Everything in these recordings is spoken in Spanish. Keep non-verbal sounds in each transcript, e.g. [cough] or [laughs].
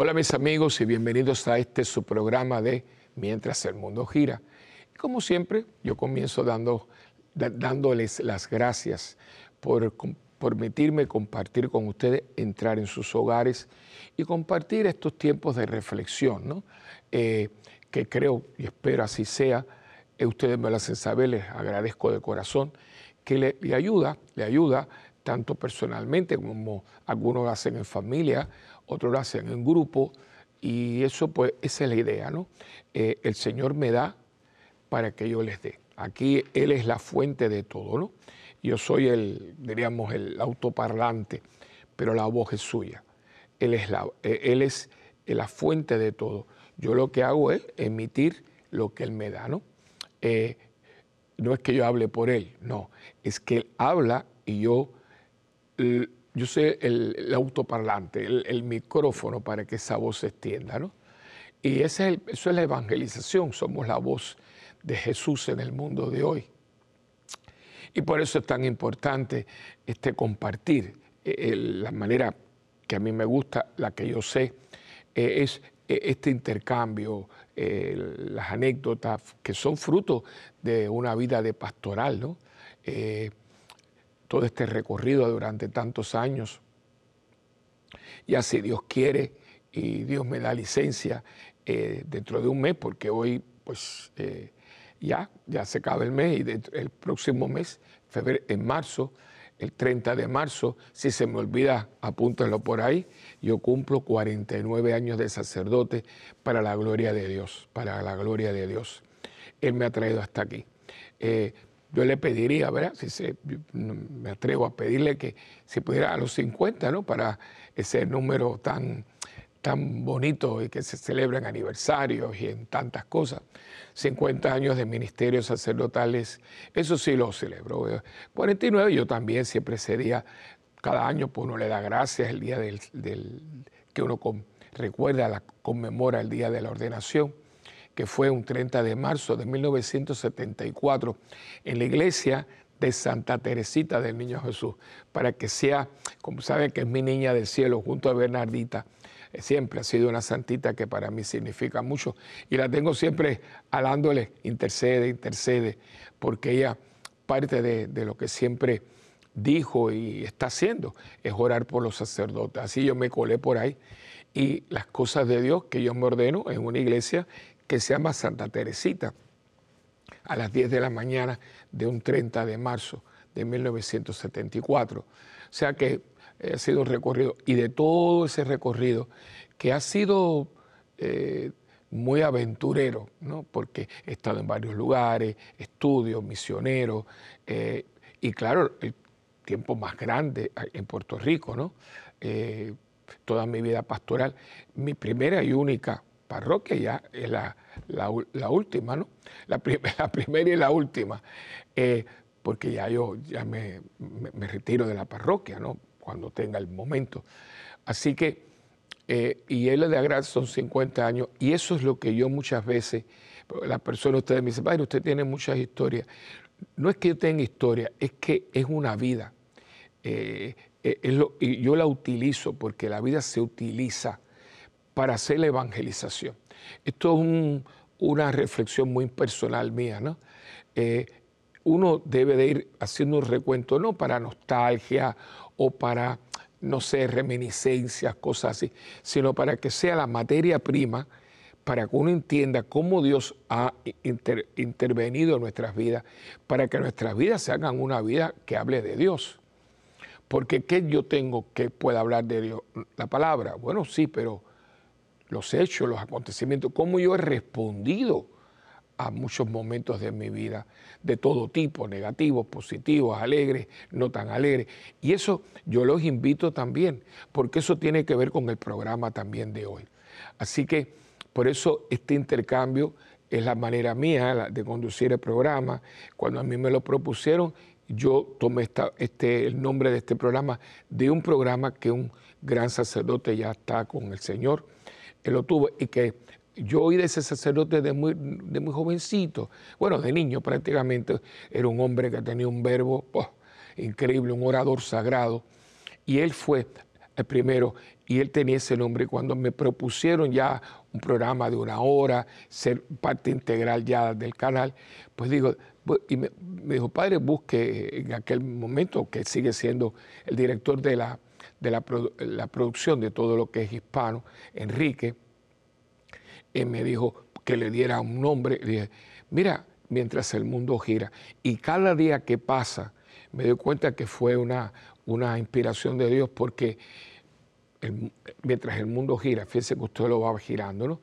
Hola mis amigos y bienvenidos a este su programa de Mientras el mundo gira. Como siempre, yo comienzo dando, dándoles las gracias por permitirme compartir con ustedes, entrar en sus hogares y compartir estos tiempos de reflexión, ¿no? Eh, que creo y espero así sea. Eh, ustedes me lo hacen saber, les agradezco de corazón, que le, ayuda, le ayuda tanto personalmente como algunos lo hacen en familia otros lo hacen en grupo y eso pues esa es la idea, ¿no? Eh, el Señor me da para que yo les dé. Aquí Él es la fuente de todo, ¿no? Yo soy el, diríamos, el autoparlante, pero la voz es suya. Él es la, eh, él es la fuente de todo. Yo lo que hago es emitir lo que Él me da, ¿no? Eh, no es que yo hable por Él, no, es que Él habla y yo yo soy el, autoparlante, el, micrófono para que esa voz se extienda, ¿no? Y es eso es la evangelización, somos la voz de Jesús en el mundo de hoy. Y por eso es tan importante este compartir eh, la manera que a mí me gusta, la que yo sé, eh, es eh, este intercambio, las anécdotas que son fruto de una vida de pastoral, ¿no? Todo este recorrido durante tantos años. Y así Dios quiere y Dios me da licencia eh, dentro de un mes, porque hoy pues eh, ya, ya se acaba el mes y el próximo mes, febrero, en marzo, el 30 de marzo, si se me olvida, apúntenlo por ahí, yo cumplo 49 años de sacerdote para la gloria de Dios, para la gloria de Dios. Él me ha traído hasta aquí. Eh, yo le pediría, ¿verdad? Si se, me atrevo a pedirle que si pudiera a los 50, ¿no? Para ese número tan, tan bonito y que se celebran aniversarios y en tantas cosas. 50 años de ministerios sacerdotales, eso sí lo celebro. 49 yo también siempre sería, cada año pues uno le da gracias el día del, que uno recuerda, la, conmemora el día de la ordenación que fue un 30 de marzo de 1974 en la iglesia de Santa Teresita del Niño Jesús, para que sea, como saben que es mi niña del cielo, junto a Bernardita, eh, siempre ha sido una santita que para mí significa mucho y la tengo siempre alándole, intercede, intercede, porque ella parte de, lo que siempre dijo y está haciendo es orar por los sacerdotes. Así yo me colé por ahí y las cosas de Dios que yo me ordeno en una iglesia que se llama Santa Teresita, a las 10 de la mañana de un 30 de marzo de 1974. O sea que eh, ha sido un recorrido, y de todo ese recorrido, que ha sido eh, muy aventurero, ¿no? porque he estado en varios lugares, estudios, misioneros, eh, y claro, el tiempo más grande en Puerto Rico, ¿no? toda mi vida pastoral, mi primera y única parroquia ya es la, la, última, ¿no? [laughs] La, primera y la última, eh, porque ya yo ya me, me, retiro de la parroquia, ¿no? Cuando tenga el momento. Así que, eh, y él de agrado son 50 años, y eso es lo que yo muchas veces, la persona, ustedes me dicen, padre, usted tiene muchas historias. No es que yo tenga historia, es que es una vida. Eh, y yo la utilizo porque la vida se utiliza para hacer la evangelización. Esto es una reflexión muy personal mía, ¿no? Eh, uno debe de ir haciendo un recuento, no para nostalgia o para, no sé, reminiscencias, cosas así, sino para que sea la materia prima para que uno entienda cómo Dios ha intervenido en nuestras vidas, para que nuestras vidas se hagan una vida que hable de Dios. Porque ¿qué yo tengo que pueda hablar de Dios? La palabra, bueno, sí, pero los hechos, los acontecimientos, cómo yo he respondido a muchos momentos de mi vida, de todo tipo, negativos, positivos, alegres, no tan alegres. Y eso yo los invito también, porque eso tiene que ver con el programa también de hoy. Así que por eso este intercambio es la manera mía de conducir el programa. Cuando a mí me lo propusieron, yo tomé este, el nombre de este programa de un programa que un gran sacerdote ya está con el Señor que lo tuvo y que yo oí de ese sacerdote de muy, de muy jovencito, bueno, de niño prácticamente, era un hombre que tenía un verbo oh, increíble, un orador sagrado, y él fue el primero, y él tenía ese nombre. Cuando me propusieron ya un programa de una hora, ser parte integral ya del canal, pues digo, y me, dijo, padre, busque en aquel momento, que sigue siendo el director de la, de la, producción de todo lo que es hispano, Enrique, y me dijo que le diera un nombre. Le dije, mira, mientras el mundo gira. Y cada día que pasa, me doy cuenta que fue una, una inspiración de Dios porque mientras el mundo gira, fíjese que usted lo va girando, ¿no?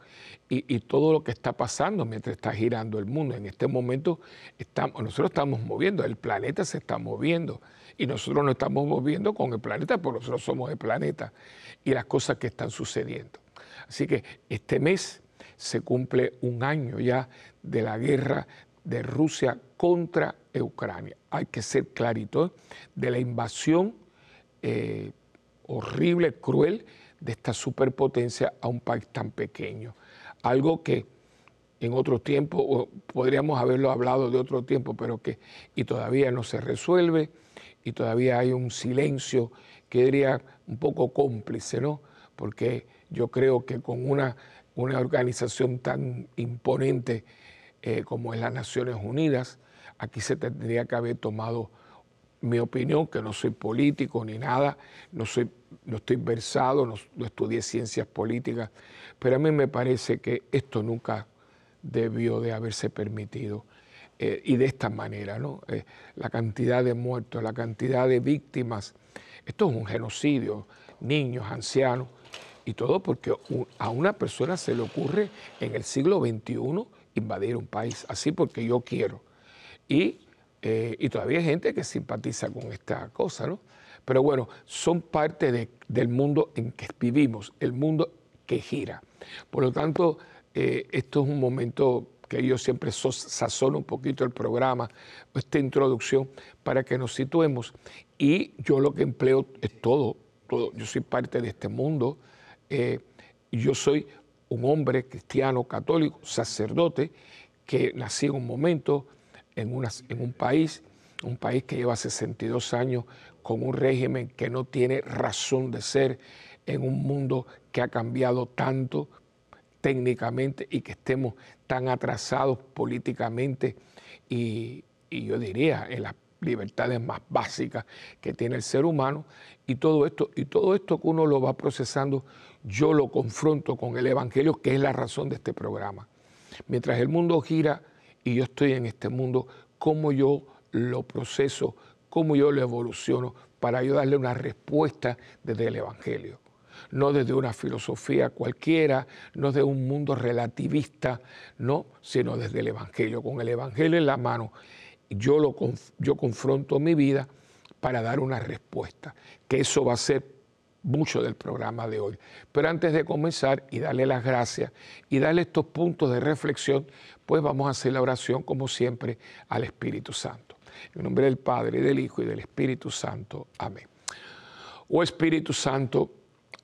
Y, todo lo que está pasando mientras está girando el mundo. En este momento estamos, nosotros estamos moviendo, el planeta se está moviendo y nosotros no estamos moviendo con el planeta, porque nosotros somos el planeta y las cosas que están sucediendo. Así que este mes se cumple un año ya de la guerra de Rusia contra Ucrania. Hay que ser clarito ¿eh? de la invasión eh, horrible, cruel de esta superpotencia a un país tan pequeño. Algo que en otro tiempo, podríamos haberlo hablado de otro tiempo, pero que y todavía no se resuelve y todavía hay un silencio que diría un poco cómplice, ¿no? Porque yo creo que con una, una organización tan imponente eh, como es las Naciones Unidas, aquí se tendría que haber tomado mi opinión, que no soy político ni nada, no, soy, no estoy versado, no, estudié ciencias políticas, pero a mí me parece que esto nunca debió de haberse permitido. Eh, y de esta manera, ¿no? Eh, la cantidad de muertos, la cantidad de víctimas, esto es un genocidio, niños, ancianos, y todo porque a una persona se le ocurre en el siglo XXI invadir un país, así porque yo quiero. Y eh, y todavía hay gente que simpatiza con esta cosa, ¿no? Pero bueno, son parte del mundo en que vivimos, el mundo que gira. Por lo tanto, esto es un momento que yo siempre sazono un poquito el programa, esta introducción, para que nos situemos. Y yo lo que empleo es todo, todo. Yo soy parte de este mundo. Eh, yo soy un hombre cristiano, católico, sacerdote, que nací en un momento, en, en un país, un país que lleva 62 años con un régimen que no tiene razón de ser, en un mundo que ha cambiado tanto técnicamente y que estemos tan atrasados políticamente y, yo diría en las libertades más básicas que tiene el ser humano. Y todo esto y todo esto que uno lo va procesando yo lo confronto con el evangelio que es la razón de este programa. Mientras el mundo gira y yo estoy en este mundo, cómo yo lo proceso, cómo yo lo evoluciono para yo darle una respuesta desde el Evangelio. No desde una filosofía cualquiera, no de un mundo relativista, no, sino desde el Evangelio. Con el Evangelio en la mano, yo, lo, yo confronto mi vida para dar una respuesta, que eso va a ser mucho del programa de hoy. Pero antes de comenzar y darle las gracias y darle estos puntos de reflexión, pues vamos a hacer la oración como siempre al Espíritu Santo. En nombre del Padre, del Hijo y del Espíritu Santo. Amén. Oh Espíritu Santo,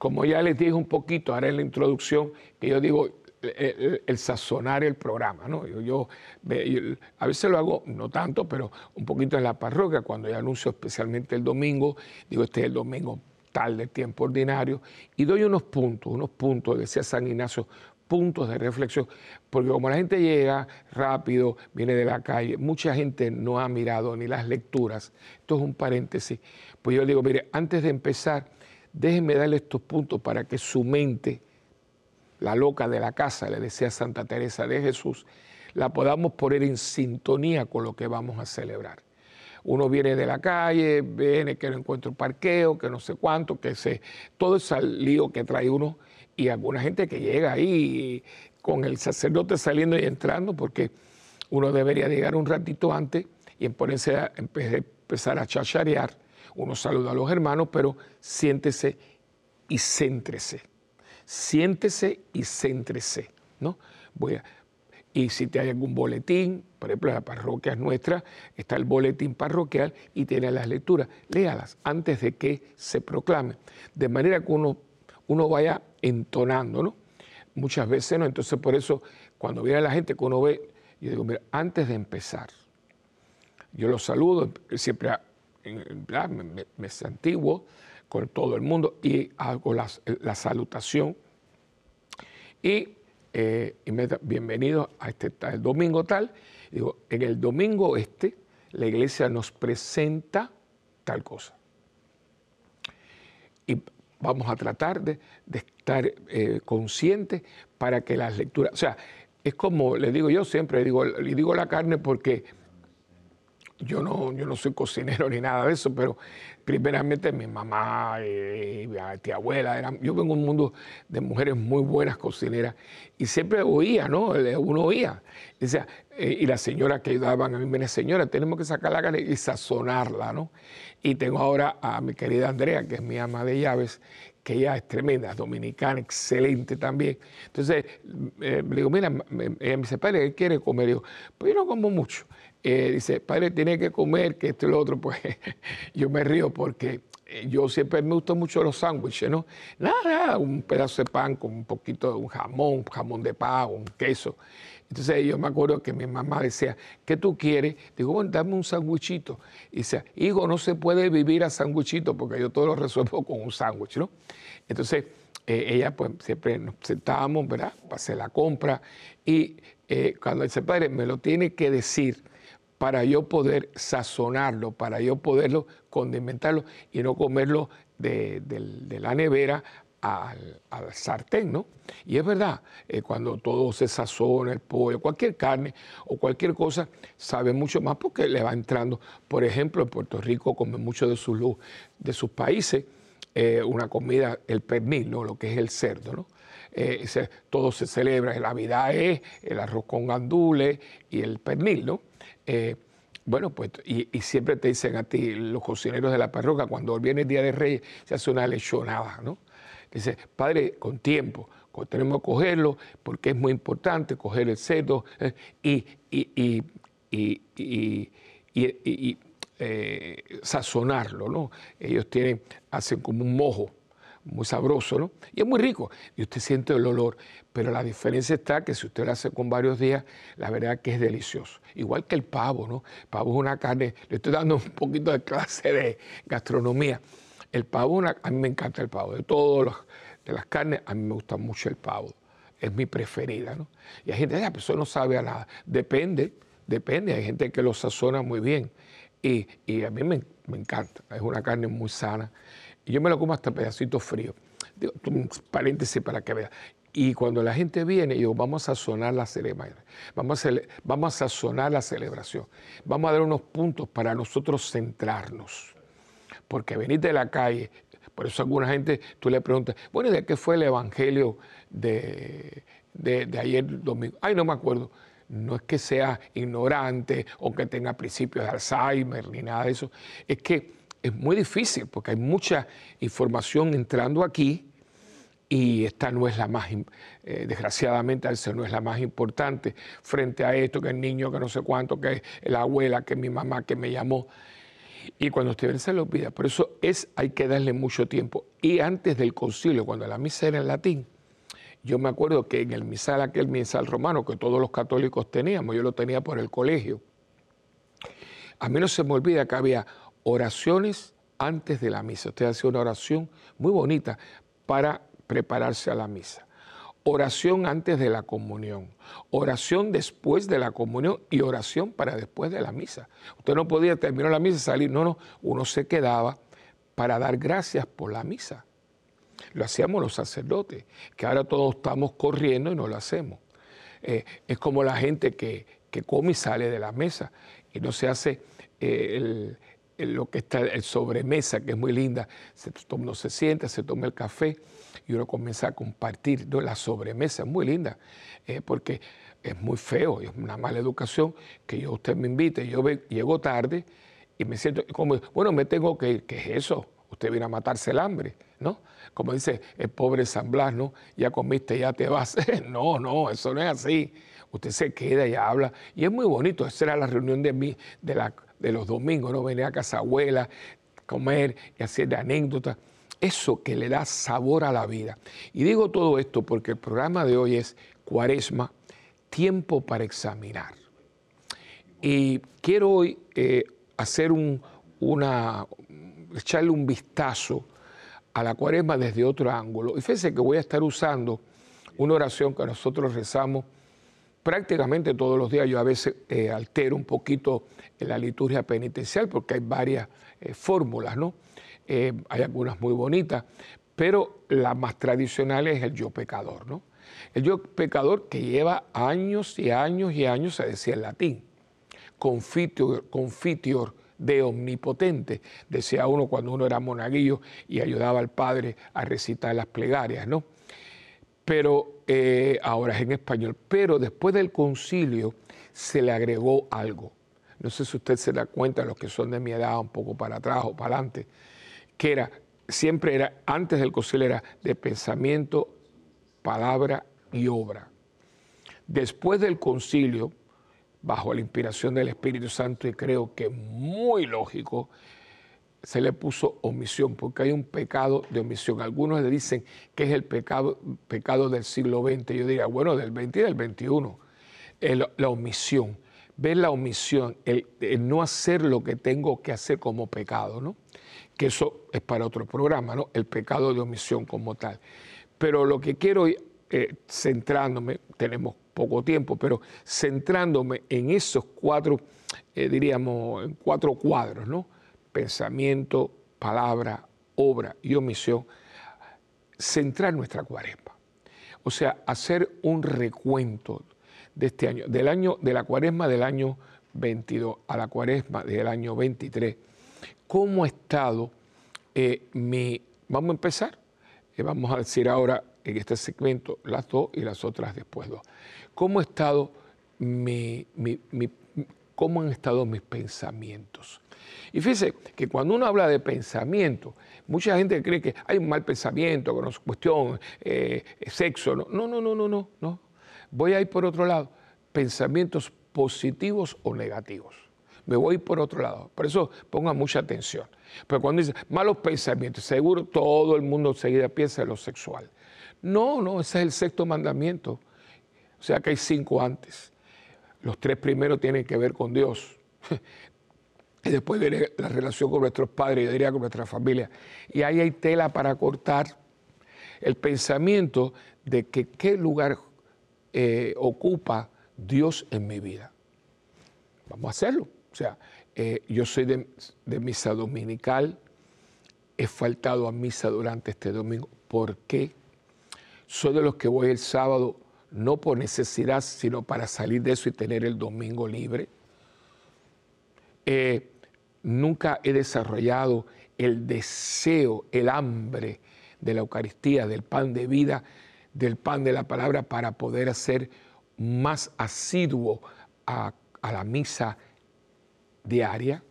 como ya les dije un poquito ahora en la introducción, que yo digo el, sazonar el programa, ¿no? Yo, a veces lo hago, no tanto, pero un poquito en la parroquia, cuando yo anuncio especialmente el domingo, digo, este es el domingo tal de tiempo ordinario, y doy unos puntos, unos puntos, decía San Ignacio, puntos de reflexión, porque como la gente llega rápido, viene de la calle, mucha gente no ha mirado ni las lecturas, esto es un paréntesis, pues yo digo, mire, antes de empezar, déjenme darle estos puntos para que su mente la loca de la casa, le decía Santa Teresa de Jesús, la podamos poner en sintonía con lo que vamos a celebrar. Uno viene de la calle, viene que no encuentra un parqueo, que no sé cuánto, que se, todo ese lío que trae uno y alguna gente que llega ahí con el sacerdote saliendo y entrando, porque uno debería llegar un ratito antes y ponerse a, empezar a chacharear. Uno saluda a los hermanos, pero siéntese y céntrese. Siéntese y céntrese. ¿no? Voy a, y si te hay algún boletín, por ejemplo, en la parroquia nuestra está el boletín parroquial y tiene las lecturas. Léalas antes de que se proclame. De manera que uno, uno vaya entonando, ¿no? Muchas veces no. Entonces, por eso, cuando viene la gente que uno ve, yo digo, mira, antes de empezar, yo los saludo, siempre me, me, antiguo con todo el mundo y hago la, salutación. Y, eh, me bienvenido a este el domingo tal. Digo, en el domingo este, la iglesia nos presenta tal cosa. Y vamos a tratar de, estar eh, conscientes para que las lecturas, o sea, es como le digo yo siempre, digo, le digo la carne porque yo no, yo no soy cocinero [laughs] ni nada de eso, pero primeramente mi mamá y mi tía abuela, eran, yo vengo de un mundo de mujeres muy buenas cocineras y siempre oía, ¿no? Uno oía. Eh, y las señoras que ayudaban a mí me decían, señora, tenemos que sacar la carne y sazonarla, ¿no? Y tengo ahora a mi querida Andrea, que es mi ama de llaves, que ella es tremenda, dominicana, excelente también. Entonces, eh, le digo, mira, ella me dice, padre, ¿qué quiere comer? Y yo, pues yo no como mucho. Eh, dice, padre, tiene que comer, que esto y lo otro, pues [laughs] yo me río porque eh, yo siempre me gustan mucho los sándwiches, ¿no? Nada, un pedazo de pan con un poquito de un jamón, jamón de pavo, un queso. Entonces yo me acuerdo que mi mamá decía, ¿qué tú quieres? Digo, bueno, dame un sándwichito. Y dice, hijo, no se puede vivir a sándwichito porque yo todo lo resuelvo con un sándwich, ¿no? Entonces eh, ella pues siempre nos sentábamos, ¿verdad? Para hacer la compra y cuando dice, padre, me lo tiene que decir para yo poder sazonarlo, para yo poderlo condimentarlo y no comerlo de, la nevera al, sartén, ¿no? Y es verdad, eh, cuando todo se sazona, el pollo, cualquier carne o cualquier cosa, sabe mucho más porque le va entrando. Por ejemplo, en Puerto Rico, como en muchos de sus, de sus países, eh, una comida, el pernil, ¿no? Lo que es el cerdo, ¿no? Eh, todo se celebra, la Navidad es el arroz con gandules y el pernil, ¿no? Eh, bueno, pues, y, siempre te dicen a ti, los cocineros de la parroquia, cuando viene el Día de Reyes, se hace una lechonada, ¿no? Dice, padre, con tiempo, tenemos que cogerlo porque es muy importante coger el cerdo eh, y, y, eh, sazonarlo, ¿no? Ellos tienen, hacen como un mojo muy sabroso, ¿no? Y es muy rico. Y usted siente el olor. Pero la diferencia está que si usted lo hace con varios días, la verdad que es delicioso. Igual que el pavo, ¿no? El pavo es una carne, le estoy dando un poquito de clase de gastronomía. El pavo, a mí me encanta el pavo. De todas de las carnes, a mí me gusta mucho el pavo. Es mi preferida, ¿no? Y hay gente, que pues eso no sabe a nada. Depende, depende. Hay gente que lo sazona muy bien. Y, y a mí me, me encanta. Es una carne muy sana. Y yo me lo como hasta pedacitos fríos. Un paréntesis para que vea. Y cuando la gente viene, yo vamos a sonar la ceremonia, vamos a, vamos a sazonar la celebración, vamos a dar unos puntos para nosotros centrarnos. Porque venir de la calle, por eso alguna gente, tú le preguntas, bueno, ¿de qué fue el evangelio de, de ayer domingo? Ay, no me acuerdo. No es que sea ignorante o que tenga principios de Alzheimer ni nada de eso. Es que es muy difícil porque hay mucha información entrando aquí y esta no es la más, eh, desgraciadamente, no es la más importante frente a esto, que el niño, que no sé cuánto, que la abuela, que mi mamá, que me llamó. Y cuando usted se lo olvida, por eso es, hay que darle mucho tiempo. Y antes del concilio, cuando la misa era en latín, yo me acuerdo que en el misal, aquel misal romano que todos los católicos teníamos, yo lo tenía por el colegio, a mí no se me olvida que había oraciones antes de la misa. Usted hace una oración muy bonita para prepararse a la misa. Oración antes de la comunión, oración después de la comunión y oración para después de la misa. Usted no podía terminar la misa y salir, no, no, uno se quedaba para dar gracias por la misa. lo hacíamos los sacerdotes, que ahora todos estamos corriendo y no lo hacemos. Eh, es como la gente que, come y sale de la mesa y no se hace eh, lo que está el sobremesa, que es muy linda. Se, uno se sienta, se toma el café y uno comienza a compartir. La sobremesa es muy linda, eh, porque es muy feo, es una mala educación que yo usted me invite, yo llego tarde y me siento como, bueno, me tengo que ir, ¿qué es eso? Usted viene a matarse el hambre, ¿no? Como dice el pobre San Blas, ¿no? Ya comiste, ya te vas. [laughs] no, no, eso no es así. Usted se queda y habla. Y es muy bonito. Esa era la reunión de, mí, de, los domingos, ¿no? Venir a casa abuela, comer y hacer anécdotas. Eso que le da sabor a la vida. Y digo todo esto porque el programa de hoy es Cuaresma, tiempo para examinar. Y quiero hoy eh, hacer un, echarle un vistazo a la cuaresma desde otro ángulo. Y fíjense que voy a estar usando una oración que nosotros rezamos prácticamente todos los días. Yo a veces eh, altero un poquito en la liturgia penitencial porque hay varias eh, fórmulas, ¿no? Eh, hay algunas muy bonitas, pero la más tradicional es el yo pecador, ¿no? El yo pecador que lleva años y años y años, se decía en latín, confitior, confitior de omnipotente, decía uno cuando uno era monaguillo y ayudaba al padre a recitar las plegarias, ¿no? Pero eh, ahora es en español, pero después del concilio se le agregó algo. No sé si usted se da cuenta, los que son de mi edad, un poco para atrás o para adelante, que era, siempre era, antes del concilio era de pensamiento, palabra y obra. Después del concilio, bajo la inspiración del Espíritu Santo y creo que muy lógico, se le puso omisión, porque hay un pecado de omisión. Algunos le dicen que es el pecado, pecado del siglo XX. Yo diría, bueno, del XX y del XXI. la omisión. Ver la omisión, el, no hacer lo que tengo que hacer como pecado, ¿no? Que eso es para otro programa, ¿no? El pecado de omisión como tal. Pero lo que quiero, eh, centrándome, tenemos poco tiempo, pero centrándome en esos cuatro, eh, diríamos, en cuatro cuadros, ¿no? Pensamiento, palabra, obra y omisión, centrar nuestra cuaresma. O sea, hacer un recuento de este año, del año, de la cuaresma del año 22 a la cuaresma del año 23, cómo ha estado eh, mi, vamos a empezar, eh, vamos a decir ahora en este segmento las dos y las otras después dos cómo, cómo han estado mis pensamientos. Y fíjese que cuando uno habla de pensamiento, mucha gente cree que hay un mal pensamiento, que no es cuestión eh, sexo. No, no, no, no, no, no. Voy a ir por otro lado. Pensamientos positivos o negativos. Me voy por otro lado. Por eso ponga mucha atención. Pero cuando dice malos pensamientos, seguro todo el mundo enseguida piensa en lo sexual. No, no, ese es el sexto mandamiento. O sea que hay cinco antes. Los tres primeros tienen que ver con Dios. [laughs] Y después viene la relación con nuestros padres, yo diría con nuestra familia. Y ahí hay tela para cortar el pensamiento de que qué lugar eh, ocupa Dios en mi vida. Vamos a hacerlo. O sea, eh, yo soy de, de, misa dominical, he faltado a misa durante este domingo. ¿Por qué? Soy de los que voy el sábado no por necesidad, sino para salir de eso y tener el domingo libre. Eh, nunca he desarrollado el deseo, el hambre de la Eucaristía, del pan de vida, del pan de la palabra, para poder hacer más asiduo a, a la misa diaria.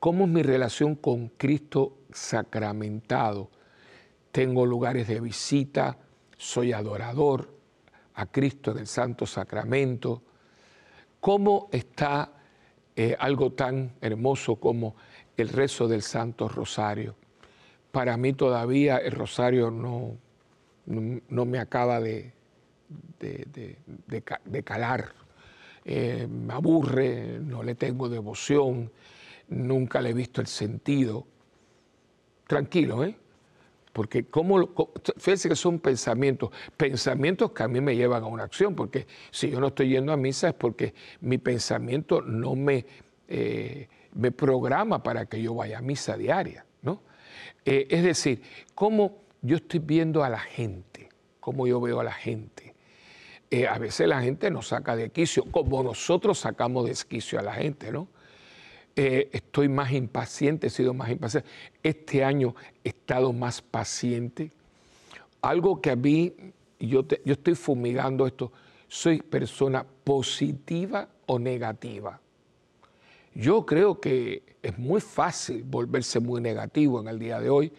¿Cómo es mi relación con Cristo sacramentado? Tengo lugares de visita, soy adorador a Cristo en el Santo Sacramento. ¿Cómo está algo tan hermoso como el rezo del Santo Rosario? Para mí todavía el Rosario no, no, me acaba de, de, calar. Eh, me aburre, no le tengo devoción, nunca le he visto el sentido. Tranquilo, ¿eh? Porque como, fíjense que son pensamientos, pensamientos que a mí me llevan a una acción, porque si yo no estoy yendo a misa es porque mi pensamiento no me, eh, me programa para que yo vaya a misa diaria, ¿no? Eh, es decir, cómo yo estoy viendo a la gente, cómo yo veo a la gente. Eh, a veces la gente nos saca de quicio, como nosotros sacamos de quicio a la gente, ¿no? Eh, estoy más impaciente, he sido más impaciente. Este año he estado más paciente. Algo que a mí, yo, yo estoy fumigando esto, soy persona positiva o negativa. Yo creo que es muy fácil volverse muy negativo en el día de hoy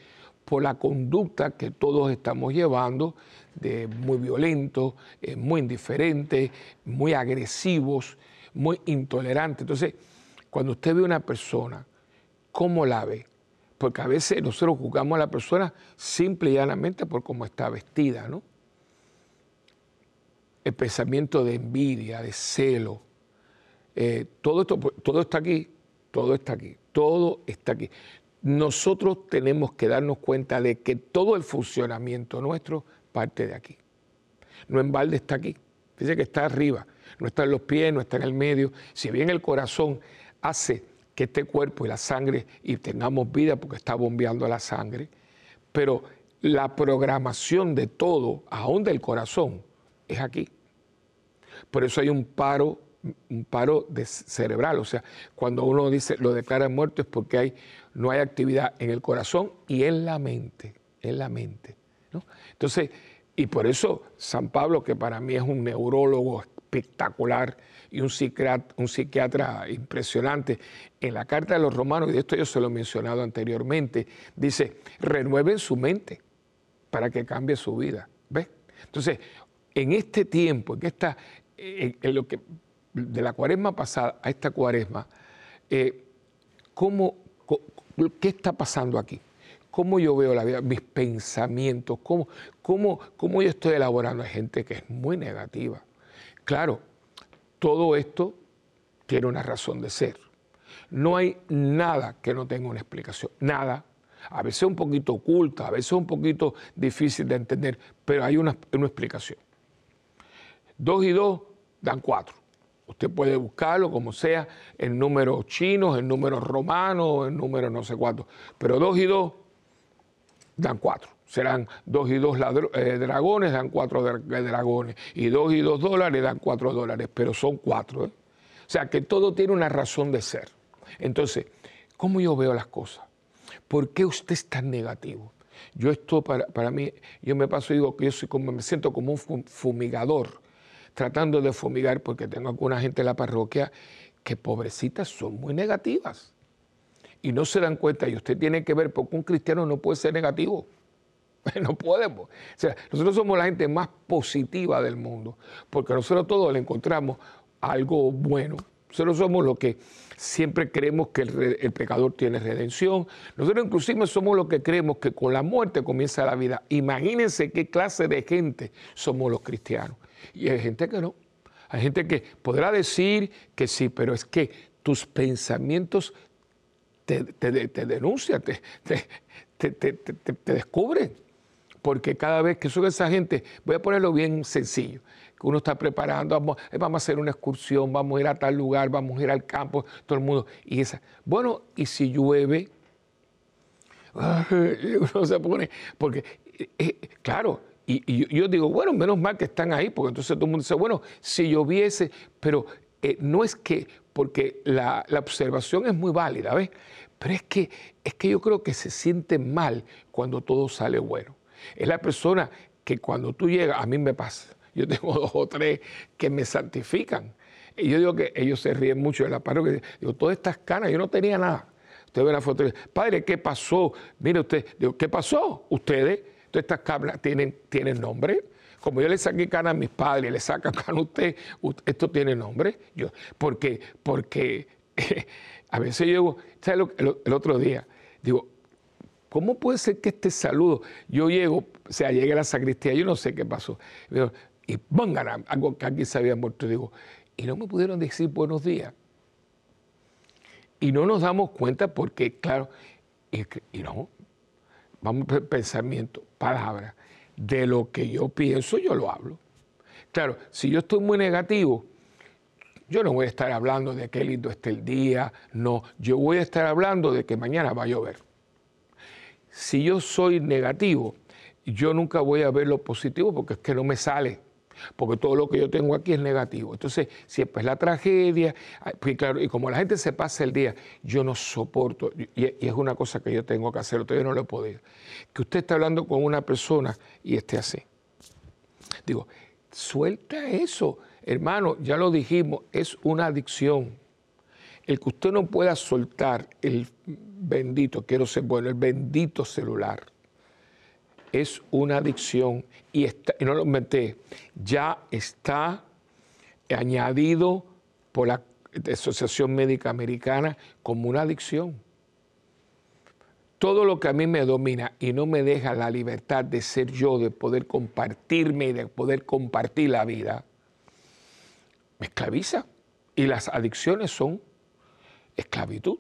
por la conducta que todos estamos llevando, de muy violentos, eh, muy indiferentes, muy agresivos, muy intolerantes. Entonces, cuando usted ve a una persona, ¿cómo la ve? Porque a veces nosotros juzgamos a la persona simple y llanamente por cómo está vestida, ¿no? El pensamiento de envidia, de celo, eh, todo esto, todo está aquí, todo está aquí, todo está aquí. Nosotros tenemos que darnos cuenta de que todo el funcionamiento nuestro parte de aquí. No en balde está aquí, dice que está arriba, no está en los pies, no está en el medio. Si bien el corazón hace que este cuerpo y la sangre y tengamos vida porque está bombeando la sangre, pero la programación de todo, aún del corazón, es aquí. Por eso hay un paro, un paro de cerebral. O sea, cuando uno dice lo declara muerto es porque hay, no hay actividad en el corazón y en la mente. En la mente. Entonces, y por eso San Pablo, que para mí es un neurólogo espectacular y un psiquiatra, impresionante, en la carta de los romanos, y de esto yo se lo he mencionado anteriormente, dice, renueven su mente para que cambie su vida. ¿Ves? Entonces, en este tiempo, en esta, lo que, de la cuaresma pasada a esta cuaresma, eh, ¿qué está pasando aquí? ¿Cómo yo veo la vida? Mis pensamientos, ¿cómo, cómo, cómo yo estoy elaborando? Hay gente que es muy negativa. Claro, todo esto tiene una razón de ser. No hay nada que no tenga una explicación, nada. A veces un poquito oculta, a veces un poquito difícil de entender, pero hay una, una explicación. Dos y dos dan cuatro. Usted puede buscarlo como sea, en números chinos, en números romanos, en números no sé cuántos. Pero dos y dos dan cuatro. Serán dos y dos eh, dragones, dan cuatro eh, dragones. Y dos y dos dólares dan cuatro dólares, pero son cuatro. ¿eh? O sea que todo tiene una razón de ser. Entonces, ¿cómo yo veo las cosas? ¿Por qué usted es tan negativo? Yo esto para, para mí, yo me paso y digo que yo soy como, me siento como un fumigador tratando de fumigar porque tengo alguna gente en la parroquia que pobrecitas son muy negativas y no se dan cuenta y usted tiene que ver porque un cristiano no puede ser negativo. [laughs] No podemos. O sea, nosotros somos la gente más positiva del mundo, porque nosotros todos le encontramos algo bueno. Nosotros somos los que siempre creemos que el, pecador tiene redención. Nosotros inclusive somos los que creemos que con la muerte comienza la vida. Imagínense qué clase de gente somos los cristianos. Y hay gente que no. Hay gente que podrá decir que sí, pero es que tus pensamientos te, denuncian, te, te, descubren. Porque cada vez que sube esa gente, voy a ponerlo bien sencillo, que uno está preparando, vamos, eh, vamos, a hacer una excursión, vamos a ir a tal lugar, vamos a ir al campo, todo el mundo. Y esa, bueno, y si llueve, [laughs] uno se pone, porque, eh, eh, claro, y, yo digo, bueno, menos mal que están ahí, porque entonces todo el mundo dice, bueno, si lloviese, pero no es que, porque la, observación es muy válida, ¿ves? Pero es que, es que yo creo que se siente mal cuando todo sale bueno. Es la persona que cuando tú llegas, a mí me pasa, yo tengo [laughs] dos o tres que me santifican. Y yo digo que ellos se ríen mucho de la parroquia. Digo, todas estas canas, yo no tenía nada. Usted ve la foto y dice, padre, ¿qué pasó? Mire usted, digo, ¿qué pasó? Ustedes Todas estas cabras tienen, tienen nombre. Como yo le saqué cana a mis padres, le saca [laughs] cana a usted, esto tiene nombre. Yo, porque, porque [laughs] a veces yo, ¿sabes el, otro día? Digo, ¿cómo puede ser que este saludo, yo llego, o sea, llegué a la sacristía, yo no sé qué pasó, y pongan algo que aquí se había muerto, digo, y no me pudieron decir buenos días. Y no nos damos cuenta porque, claro, y, no, vamos a pensamiento, palabra, de lo que yo pienso, yo lo hablo. Claro, si yo estoy muy negativo, yo no voy a estar hablando de qué lindo está el día, no, yo voy a estar hablando de que mañana va a llover. Si yo soy negativo, yo nunca voy a ver lo positivo porque es que no me sale porque todo lo que yo tengo aquí es negativo. Entonces, siempre es la tragedia, pues claro, y como la gente se pasa el día, yo no soporto, y, es una cosa que yo tengo que hacer, todavía no lo he podido, que usted está hablando con una persona y esté así. Digo, suelta eso, hermano, ya lo dijimos, es una adicción. El que usted no pueda soltar el bendito, quiero ser bueno, el bendito celular es una adicción y, no lo inventé, ya está añadido por la Asociación Médica Americana como una adicción. Todo lo que a mí me domina y no me deja la libertad de ser yo, de poder compartirme y de poder compartir la vida, me esclaviza. Y las adicciones son esclavitud.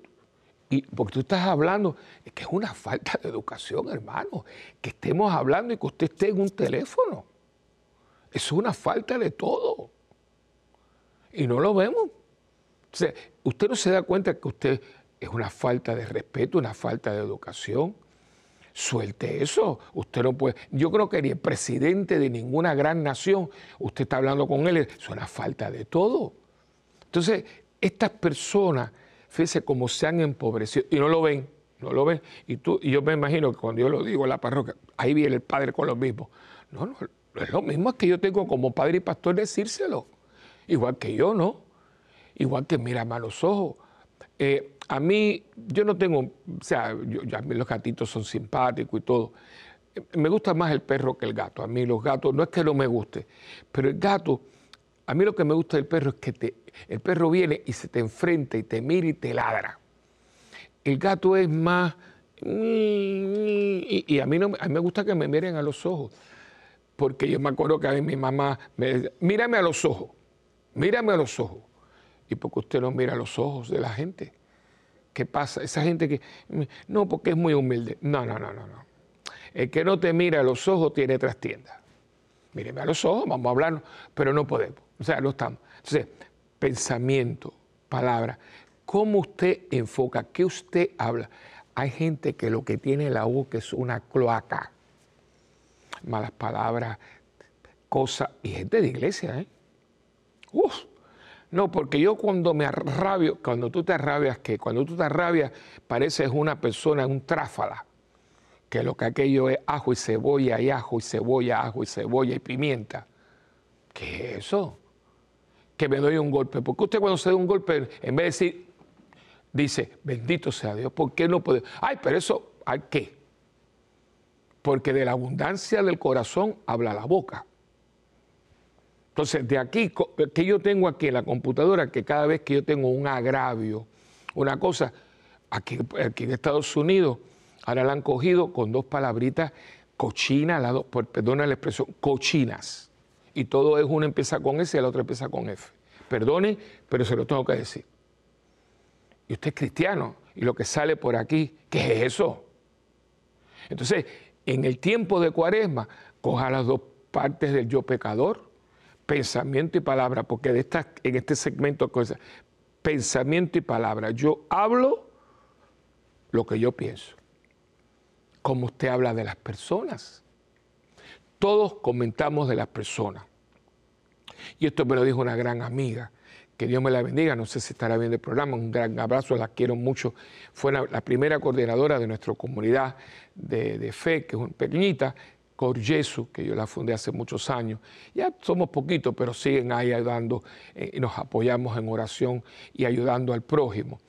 Y porque tú estás hablando, es que es una falta de educación, hermano, que estemos hablando y que usted esté en un teléfono. Eso es una falta de todo. Y no lo vemos. Usted no se da cuenta que usted es una falta de respeto, una falta de educación. Suelte eso. Usted no puede. Yo creo que ni el presidente de ninguna gran nación, usted está hablando con él, es una falta de todo. Entonces, estas personas fíjese cómo se han empobrecido y no lo ven, no lo ven. Y, tú, y yo me imagino que cuando yo lo digo en la parroquia, ahí viene el padre con lo mismo. No, no, es lo mismo que yo tengo como padre y pastor decírselo. Igual que yo, ¿no? Igual que mírame a los ojos. Eh, a mí, yo no tengo, o sea, a mí los gatitos son simpáticos y todo. Me gusta más el perro que el gato. A mí los gatos, no es que no me guste, pero el gato, a mí lo que me gusta del perro es que te, el perro viene y se te enfrenta y te mira y te ladra. El gato es más... Y, a, mí a mí me gusta que me miren a los ojos. Porque yo me acuerdo que a mí mi mamá me decía, mírame a los ojos, mírame a los ojos. ¿Y porque usted no mira a los ojos de la gente? ¿Qué pasa? Esa gente que... No, porque es muy humilde. No, no, no, no, no. El que no te mira a los ojos tiene trastienda. Míreme a los ojos, vamos a hablar, pero no podemos. O sea, no estamos. Entonces, pensamiento, palabra. ¿Cómo usted enfoca? ¿Qué usted habla? Hay gente que lo que tiene la boca es una cloaca. Malas palabras, cosas. Y gente de iglesia, ¿eh? Uf. No, porque yo cuando me arrabio, cuando tú te arrabias, que cuando tú te arrabias, pareces una persona, un tráfala, que lo que aquello es ajo y cebolla, y ajo y cebolla, ajo y cebolla y pimienta. ¿Qué es eso? Que me doy un golpe. Porque usted cuando se da un golpe, en vez de decir, dice, bendito sea Dios, ¿por qué no puede? Ay, pero eso, ¿a qué? Porque de la abundancia del corazón habla la boca. Entonces, de aquí, que yo tengo aquí en la computadora, que cada vez que yo tengo un agravio, una cosa, aquí, aquí en Estados Unidos, ahora la han cogido con dos palabritas cochinas, perdona la expresión, cochinas y todo es uno empieza con S y el otro empieza con F. Perdone, pero se lo tengo que decir. Y usted es cristiano y lo que sale por aquí, ¿qué es eso? Entonces, en el tiempo de cuaresma, coja las dos partes del yo pecador, pensamiento y palabra, porque de estas, en este segmento, cosas, pensamiento y palabra, yo hablo lo que yo pienso, como usted habla de las personas. Todos comentamos de las personas. Y esto me lo dijo una gran amiga. Que Dios me la bendiga, no sé si estará viendo el programa, un gran abrazo, la quiero mucho. Fue la, primera coordinadora de nuestra comunidad de, fe, que es pequeñita, Corjesu, que yo la fundé hace muchos años. Ya somos poquitos, pero siguen ahí ayudando eh, y nos apoyamos en oración y ayudando al prójimo.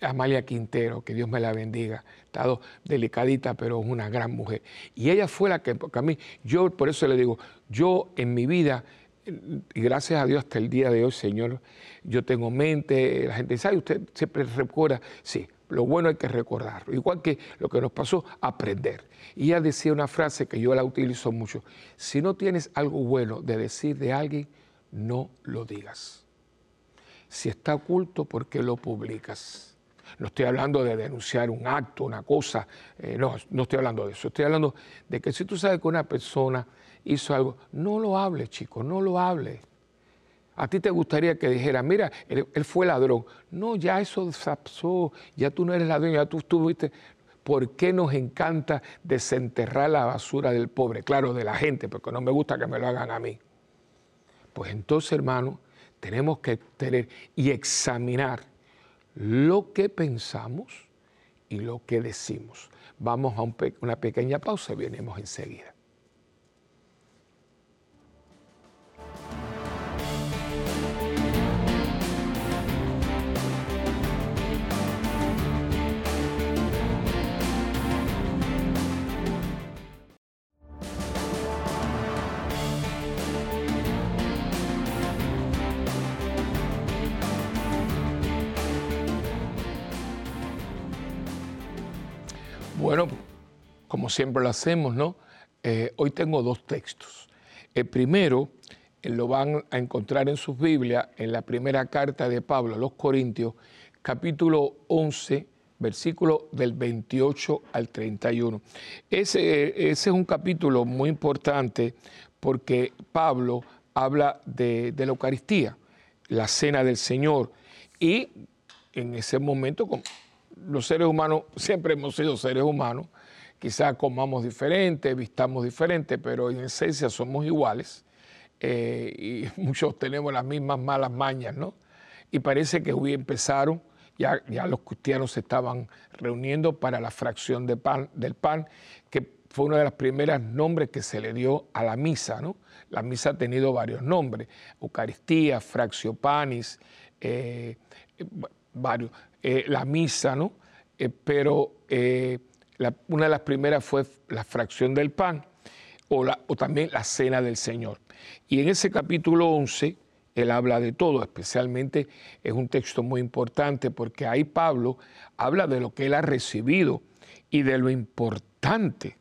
Amalia Quintero, que Dios me la bendiga, estado delicadita, pero es una gran mujer. Y ella fue la que, porque a mí, yo por eso le digo, yo en mi vida, y gracias a Dios hasta el día de hoy, Señor, yo tengo mente, la gente dice, ay, usted siempre recuerda, sí, lo bueno hay que recordarlo, igual que lo que nos pasó, aprender. Y ella decía una frase que yo la utilizo mucho, si no tienes algo bueno de decir de alguien, no lo digas. Si está oculto, ¿por qué lo publicas? No estoy hablando de denunciar un acto, una cosa, eh, no, no estoy hablando de eso. Estoy hablando de que si tú sabes que una persona hizo algo, no lo hable, chico, no lo hable. A ti te gustaría que dijera, mira, él, fue ladrón. No, ya eso pasó, ya tú no eres ladrón, ya tú estuviste. ¿por qué nos encanta desenterrar la basura del pobre? Claro, de la gente, porque no me gusta que me lo hagan a mí. Pues entonces, hermano, tenemos que tener y examinar lo que pensamos y lo que decimos. Vamos a una pequeña pausa y venimos enseguida. Como siempre lo hacemos, ¿no? Eh, hoy tengo dos textos. El primero eh, lo van a encontrar en sus Biblias, en la primera carta de Pablo a los Corintios, capítulo 11, versículo del 28 al 31. Ese, ese es un capítulo muy importante porque Pablo habla de, de la Eucaristía, la cena del Señor, y en ese momento, los seres humanos siempre hemos sido seres humanos, quizás comamos diferente, vistamos diferente, pero en esencia somos iguales eh, y [laughs] muchos tenemos las mismas malas mañas, ¿no? Y parece que hoy empezaron, ya, ya los cristianos se estaban reuniendo para la fracción del pan, que fue uno de los primeros nombres que se le dio a la misa, ¿no? La misa ha tenido varios nombres, Eucaristía, Fractiopanis, eh, varios. Eh, la misa, ¿no? Eh, pero eh, una de las primeras fue la fracción del pan o, también la cena del Señor. Y en ese capítulo 11, él habla de todo, especialmente es un texto muy importante porque ahí Pablo habla de lo que él ha recibido y de lo importante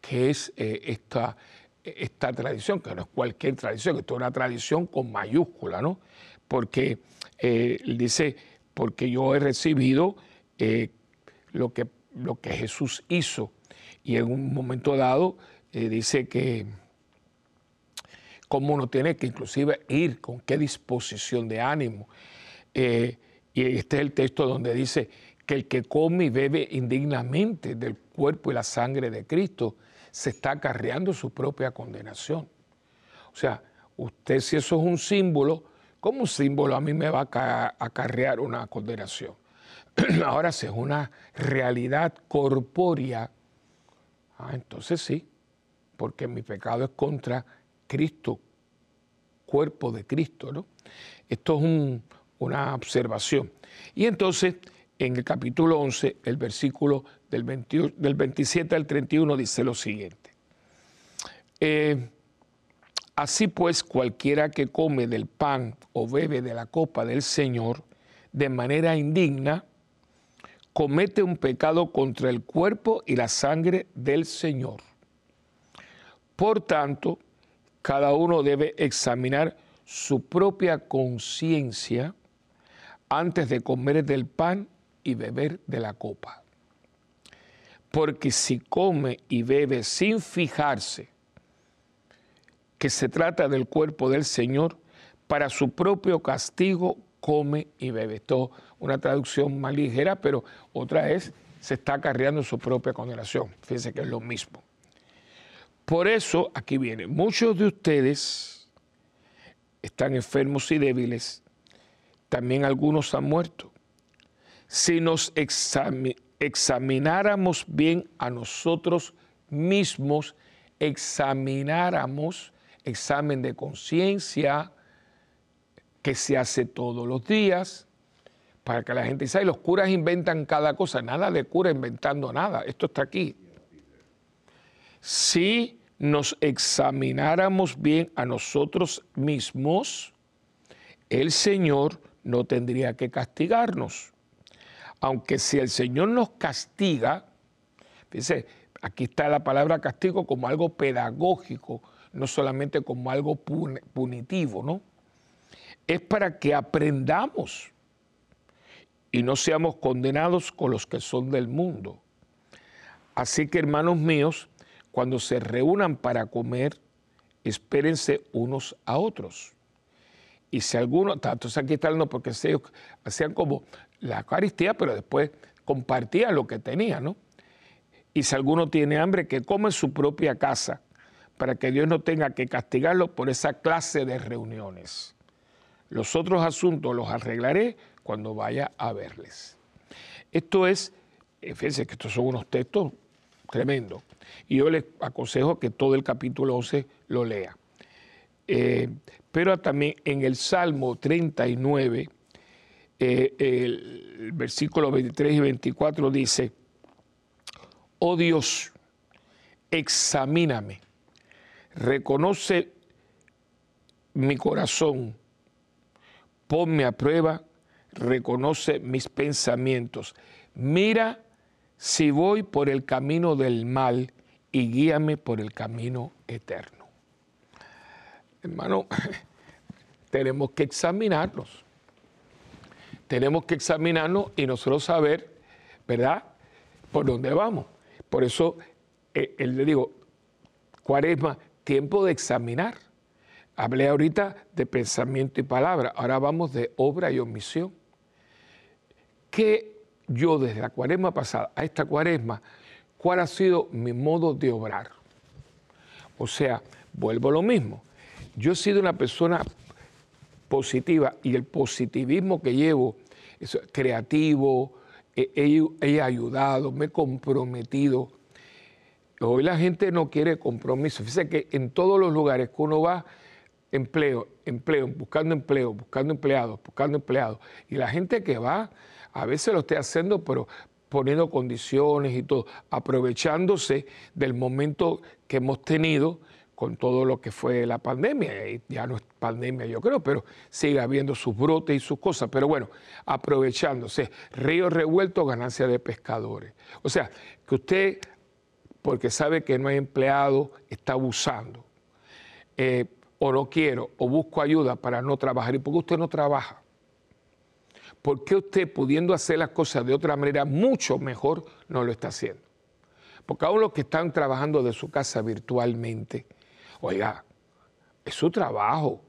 que es esta, esta tradición, que no es cualquier tradición, que es una tradición con mayúscula, ¿no? Porque él dice, porque yo he recibido eh, lo, que, lo que Jesús hizo. Y en un momento dado eh, dice que cómo uno tiene que inclusive ir, con qué disposición de ánimo. Eh, y este es el texto donde dice que el que come y bebe indignamente del cuerpo y la sangre de Cristo se está acarreando su propia condenación. O sea, usted si eso es un símbolo, como símbolo a mí me va a acarrear una condenación. [clears throat] Ahora, si es una realidad corpórea, ah, entonces sí, porque mi pecado es contra Cristo, cuerpo de Cristo, ¿no? Esto es una observación. Y entonces, en el capítulo 11, el versículo del, del 27 al 31 dice lo siguiente. Eh, Así pues, cualquiera que come del pan o bebe de la copa del Señor de manera indigna, comete un pecado contra el cuerpo y la sangre del Señor. Por tanto, cada uno debe examinar su propia conciencia antes de comer del pan y beber de la copa. Porque si come y bebe sin fijarse que se trata del cuerpo del Señor, para su propio castigo come y bebe. Esto una traducción más ligera, pero otra es, se está acarreando su propia condenación. Fíjense que es lo mismo. Por eso, aquí viene, muchos de ustedes están enfermos y débiles, también algunos han muerto. Si nos examináramos bien a nosotros mismos, examináramos examen de conciencia que se hace todos los días para que la gente sabe, los curas inventan cada cosa, nada de cura inventando nada, esto está aquí. Si nos examináramos bien a nosotros mismos, el Señor no tendría que castigarnos. Aunque si el Señor nos castiga, aquí está la palabra castigo como algo pedagógico, no solamente como algo punitivo, ¿no? Es para que aprendamos y no seamos condenados con los que son del mundo. Así que, hermanos míos, cuando se reúnan para comer, espérense unos a otros. Y si alguno, entonces aquí está hablando porque se hacían como la Eucaristía, pero después compartían lo que tenían, ¿no? Y si alguno tiene hambre, que come en su propia casa, para que Dios no tenga que castigarlo por esa clase de reuniones. Los otros asuntos los arreglaré cuando vaya a verles. Esto es, fíjense que estos son unos textos tremendos. Y yo les aconsejo que todo el capítulo 11 lo lea. Eh, pero también en el Salmo 39, eh, el versículo 23 y 24 dice, oh Dios, examíname, reconoce mi corazón, ponme a prueba, reconoce mis pensamientos, mira si voy por el camino del mal y guíame por el camino eterno. Hermano, [laughs] tenemos que examinarnos. Tenemos que examinarnos y nosotros saber, ¿verdad?, por dónde vamos. Por eso, eh, le digo, cuaresma, tiempo de examinar. Hablé ahorita de pensamiento y palabra, ahora vamos de obra y omisión. ¿Qué yo desde la cuaresma pasada a esta cuaresma, cuál ha sido mi modo de obrar? O sea, vuelvo a lo mismo. Yo he sido una persona positiva y el positivismo que llevo es creativo, he, ayudado, me he comprometido. Hoy la gente no quiere compromiso. Fíjese que en todos los lugares que uno va, empleo, empleo, buscando empleo, buscando empleados, buscando empleados. Y la gente que va, a veces lo estoy haciendo, pero poniendo condiciones y todo, aprovechándose del momento que hemos tenido con todo lo que fue la pandemia. Ya no es pandemia, yo creo, pero sigue habiendo sus brotes y sus cosas. Pero bueno, aprovechándose. Río revuelto, ganancia de pescadores. O sea, que usted, porque sabe que no hay empleado, está abusando. Eh, o no quiero, o busco ayuda para no trabajar. ¿Y por qué usted no trabaja? ¿Por qué usted, pudiendo hacer las cosas de otra manera mucho mejor, no lo está haciendo? Porque aún los que están trabajando de su casa virtualmente, Oiga, es su trabajo.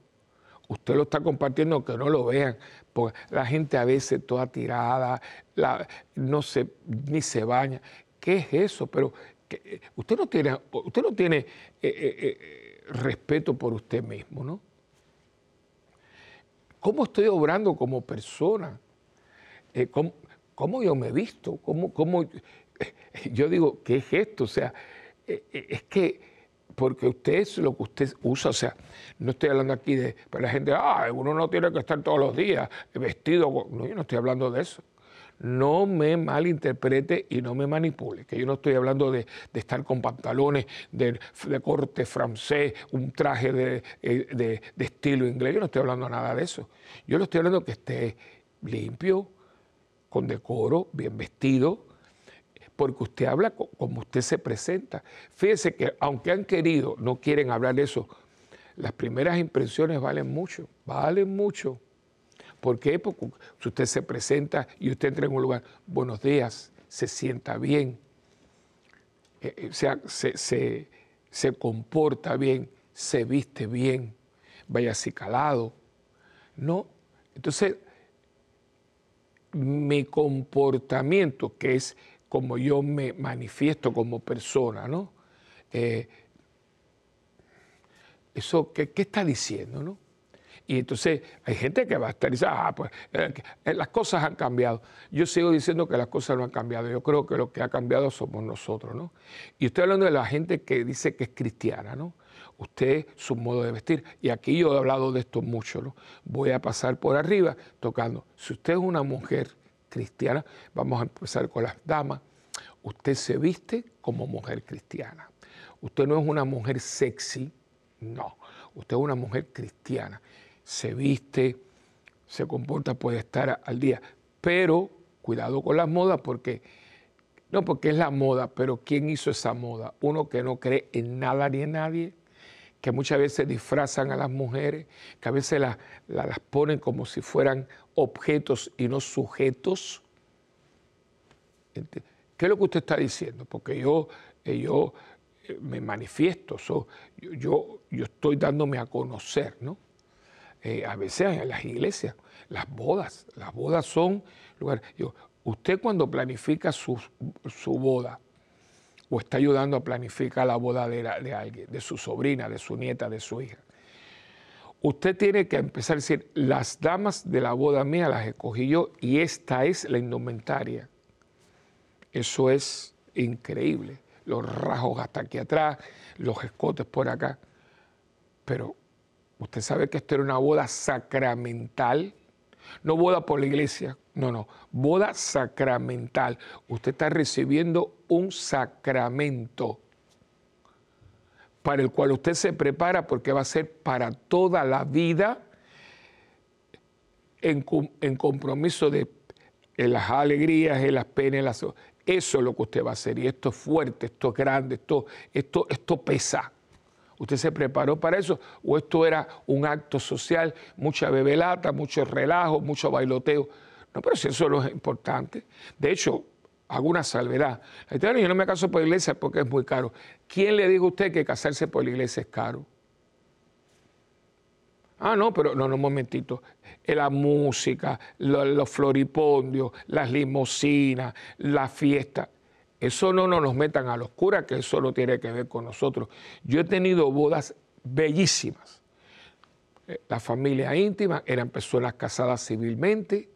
Usted lo está compartiendo aunque no lo vean, porque la gente a veces toda tirada, no se, ni se baña. ¿Qué es eso? Pero usted no tiene, usted no tiene eh, eh, eh, respeto por usted mismo, ¿no? ¿Cómo estoy obrando como persona? ¿cómo, yo me he visto? ¿Cómo, cómo, yo digo, ¿qué es esto? O sea, es que porque usted es lo que usted usa, o sea, no estoy hablando aquí de, para la gente, ah, uno no tiene que estar todos los días vestido, no, yo no estoy hablando de eso. No me malinterprete y no me manipule, que yo no estoy hablando de, estar con pantalones de, corte francés, un traje eh, de, estilo inglés, yo no estoy hablando nada de eso. Yo le estoy hablando que esté limpio, con decoro, bien vestido, porque usted habla como usted se presenta. Fíjese que aunque han querido, no quieren hablar de eso, las primeras impresiones valen mucho, valen mucho. ¿Por qué? Porque si usted se presenta y usted entra en un lugar, buenos días, se sienta bien, eh, eh, sea, se, se, comporta bien, se viste bien, vaya así calado. No, entonces mi comportamiento, que es como yo me manifiesto como persona, ¿no? Eh, eso, ¿qué, está diciendo, no? Y entonces hay gente que va a estar diciendo, ah, pues eh, eh, las cosas han cambiado. Yo sigo diciendo que las cosas no han cambiado. Yo creo que lo que ha cambiado somos nosotros, ¿no? Y estoy hablando de la gente que dice que es cristiana, ¿no? Usted, su modo de vestir. Y aquí yo he hablado de esto mucho, ¿no? Voy a pasar por arriba tocando. Si usted es una mujer cristiana, vamos a empezar con las damas, usted se viste como mujer cristiana. Usted no es una mujer sexy, no, usted es una mujer cristiana. Se viste, se comporta, puede estar al día, pero cuidado con las modas porque, no porque es la moda, pero ¿quién hizo esa moda? Uno que no cree en nada ni en nadie, que muchas veces disfrazan a las mujeres, que a veces las, ponen como si fueran objetos y no sujetos. ¿Qué es lo que usted está diciendo? Porque yo, eh, yo eh, me manifiesto, yo, yo, estoy dándome a conocer, ¿no? Eh, a veces en las iglesias, las bodas, las bodas son lugares. usted cuando planifica su, su boda, o está ayudando a planificar la boda de, de alguien, de su sobrina, de su nieta, de su hija. Usted tiene que empezar a decir, las damas de la boda mía las escogí yo y esta es la indumentaria. Eso es increíble. Los rasgos hasta aquí atrás, los escotes por acá. Pero usted sabe que esto era una boda sacramental, no boda por la iglesia, no, no, boda sacramental. Usted está recibiendo un sacramento para el cual usted se prepara porque va a ser para toda la vida en, compromiso de en las alegrías, en las penas, las... Eso es lo que usted va a hacer. Y esto es fuerte, esto es grande, esto, esto, esto pesa. ¿Usted se preparó para eso? ¿O esto era un acto social, mucha bebelata, mucho relajo, mucho bailoteo? No, pero si eso no es importante. De hecho, hago una salvedad. Yo no me caso por iglesia porque es muy caro. ¿Quién le dijo a usted que casarse por la iglesia es caro? Ah, no, pero no, no, un momentito. Eh, la música, los, floripondios, las limosinas, la fiesta. Eso no, no nos metan a los curas, que eso no tiene que ver con nosotros. Yo he tenido bodas bellísimas. Eh, la familia íntima eran personas casadas civilmente.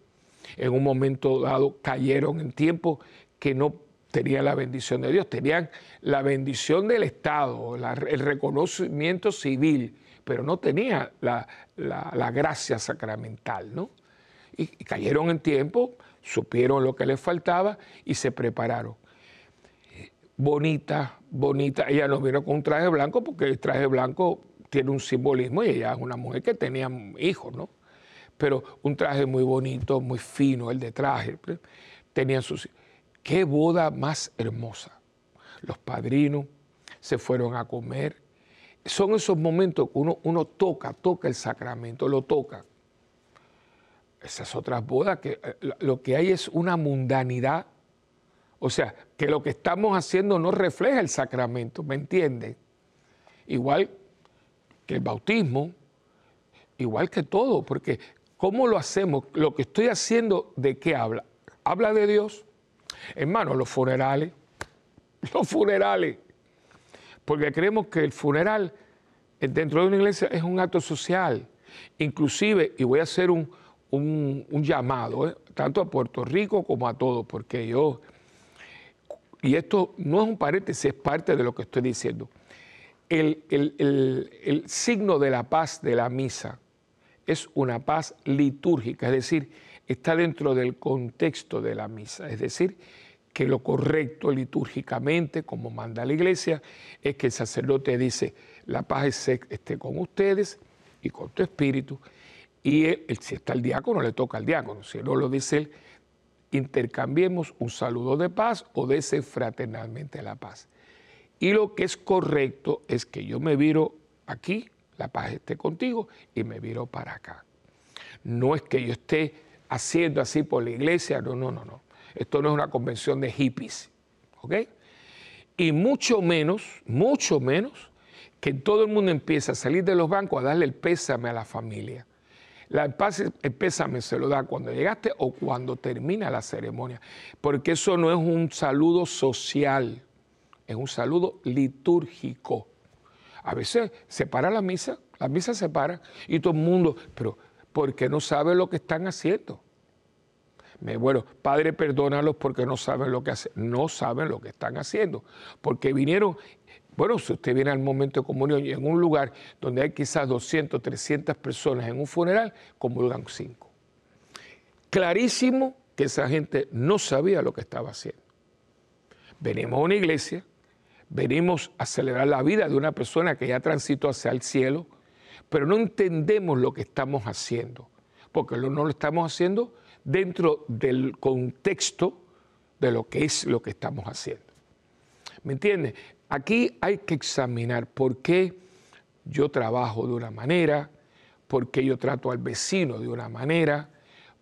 En un momento dado cayeron en tiempo que no tenían la bendición de Dios, tenían la bendición del Estado, el reconocimiento civil, pero no tenía la, gracia sacramental, ¿no? Y, cayeron en tiempo, supieron lo que les faltaba y se prepararon. Bonita, bonita, ella nos vino con un traje blanco porque el traje blanco tiene un simbolismo y ella es una mujer que tenía hijos, ¿no? Pero un traje muy bonito, muy fino, el de traje, tenían sus Qué boda más hermosa. Los padrinos se fueron a comer. Son esos momentos que uno, uno toca, toca el sacramento, lo toca. Esas otras bodas que eh, lo que hay es una mundanidad. O sea, que lo que estamos haciendo no refleja el sacramento, ¿me entiende? Igual que el bautismo, igual que todo, porque ¿cómo lo hacemos? Lo que estoy haciendo, ¿de qué habla? Habla de Dios, Hermano, los funerales, [laughs] los funerales, porque creemos que el funeral eh, dentro de una iglesia es un acto social. Inclusive, y voy a hacer un, llamado, eh, tanto a Puerto Rico como a todos, porque yo, y esto no es un paréntesis, es parte de lo que estoy diciendo. el, signo de la paz de la misa es una paz litúrgica, es decir, está dentro del contexto de la misa, es decir, que lo correcto litúrgicamente, como manda la iglesia, es que el sacerdote dice, la paz esté con ustedes y con tu espíritu, y si está el diácono, le toca al diácono, si no lo dice él, intercambiemos un saludo de paz o dese fraternalmente la paz. Y lo que es correcto es que yo me viro aquí, la paz esté contigo, y me viro para acá. No es que yo esté haciendo así por la iglesia. No, no, no, no. Esto no es una convención de hippies. ¿Ok? Y mucho menos, mucho menos, que todo el mundo empieza a salir de los bancos a darle el pésame a la familia. La, el pésame se lo da cuando llegaste o cuando termina la ceremonia, porque eso no es un saludo social, es un saludo litúrgico. A veces se para la misa, la misa se para y todo el mundo, pero porque no saben lo que están haciendo. Bueno, Padre, perdónalos porque no saben lo que hacen. No saben lo que están haciendo. Porque vinieron, bueno, si usted viene al momento de comunión y en un lugar donde hay quizás 200, 300 personas en un funeral, comulgan cinco. Clarísimo que esa gente no sabía lo que estaba haciendo. Venimos a una iglesia, venimos a celebrar la vida de una persona que ya transitó hacia el cielo, pero no entendemos lo que estamos haciendo, porque no lo estamos haciendo dentro del contexto de lo que es lo que estamos haciendo. ¿Me entiendes? Aquí hay que examinar por qué yo trabajo de una manera, por qué yo trato al vecino de una manera,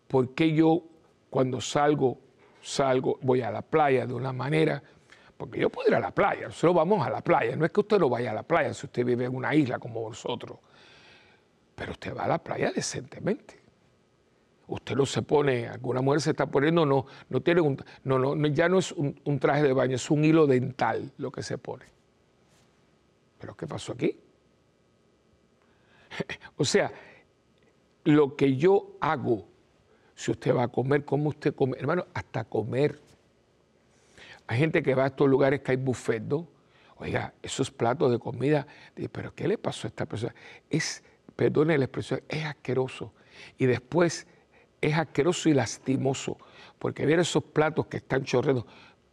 por qué yo cuando salgo, salgo, voy a la playa de una manera, porque yo puedo ir a la playa, nosotros vamos a la playa, no es que usted no vaya a la playa si usted vive en una isla como vosotros, pero usted va a la playa decentemente. Usted no se pone, alguna mujer se está poniendo, no, no tiene un, no, no, ya no es un, traje de baño, es un hilo dental lo que se pone. ¿Pero qué pasó aquí? [laughs] o sea, lo que yo hago, si usted va a comer, cómo usted come, hermano, hasta comer. Hay gente que va a estos lugares que hay buffet. Oiga, esos platos de comida, pero ¿qué le pasó a esta persona? Es, perdone la expresión, es asqueroso. Y después es asqueroso y lastimoso, porque ver esos platos que están chorreando,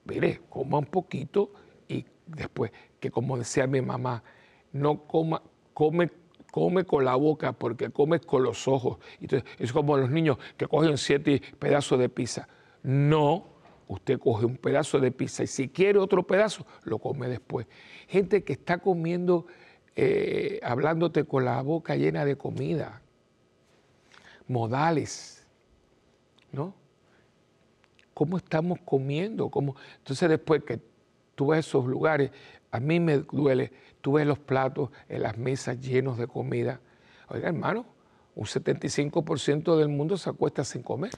mire, coma un poquito y después, que como decía mi mamá, no coma, come, come con la boca porque comes con los ojos. Entonces, es como los niños que cogen siete pedazos de pizza. No, usted coge un pedazo de pizza y si quiere otro pedazo, lo come después. Gente que está comiendo, eh, hablándote con la boca llena de comida. Modales, ¿no? ¿Cómo estamos comiendo? ¿Cómo? Entonces después que tú ves esos lugares, a mí me duele, tú ves los platos en las mesas llenos de comida. Oiga, hermano, un 75% del mundo se acuesta sin comer.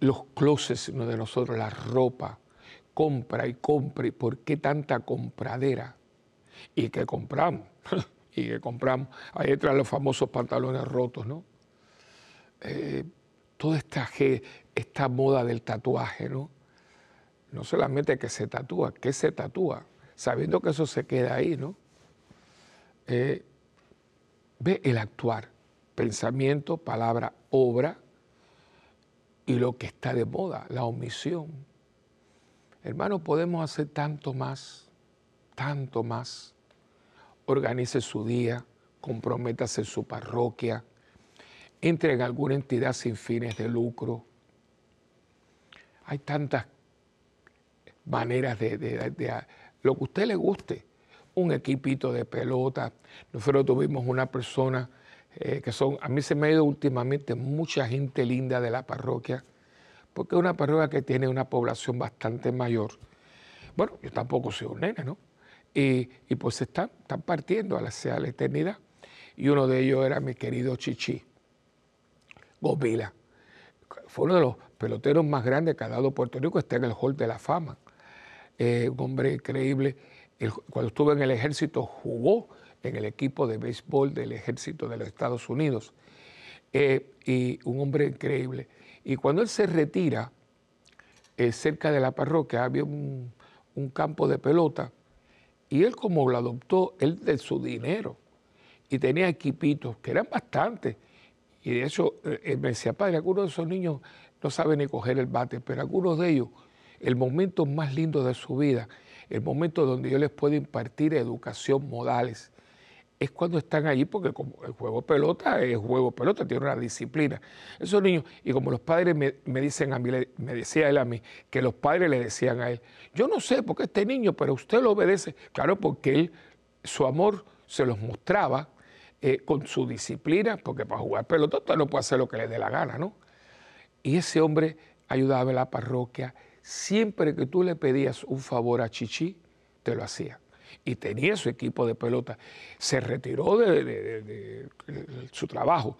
Los closets de nosotros, la ropa, compra y compra. ¿Y por qué tanta compradera? ¿Y qué compramos? [laughs] ¿Y qué compramos? Ahí entran los famosos pantalones rotos, ¿no? Eh, toda esta, esta moda del tatuaje, ¿no? No solamente que se tatúa, que se tatúa, sabiendo que eso se queda ahí, ¿no? Eh, ve el actuar, pensamiento, palabra, obra y lo que está de moda, la omisión. Hermano, podemos hacer tanto más, tanto más. Organice su día, comprométase su parroquia, entre en alguna entidad sin fines de lucro. Hay tantas maneras de, lo que a usted le guste. Un equipito de pelota. Nosotros tuvimos una persona eh, que son, a mí se me ha ido últimamente mucha gente linda de la parroquia, porque es una parroquia que tiene una población bastante mayor. Bueno, yo tampoco soy un nene, ¿no? Y, pues están, están partiendo a la, a la eternidad. Y uno de ellos era mi querido Chichi. Govila. Fue uno de los peloteros más grandes que ha dado Puerto Rico, está en el Hall de la Fama. Eh, un hombre increíble. cuando estuvo en el ejército jugó en el equipo de béisbol del ejército de los Estados Unidos. Eh, y un hombre increíble. Y cuando él se retira, eh, cerca de la parroquia había un, un, campo de pelota y él como lo adoptó, él de su dinero, y tenía equipitos, que eran bastantes, y de hecho, él eh, me decía, padre, algunos de esos niños no saben ni coger el bate, pero algunos de ellos, el momento más lindo de su vida, el momento donde yo les puedo impartir educación modales, es cuando están allí, porque como el juego pelota es juego pelota, tiene una disciplina. Esos niños, y como los padres me, dicen a mí, me decía él a mí, que los padres le decían a él, yo no sé por qué este niño, pero usted lo obedece. Claro, porque él, su amor se los mostraba eh, con su disciplina, porque para jugar pelota no puede hacer lo que le dé la gana, ¿no? Y ese hombre ayudaba en la parroquia. Siempre que tú le pedías un favor a Chichi, te lo hacía. Y tenía su equipo de pelota. Se retiró de, su trabajo,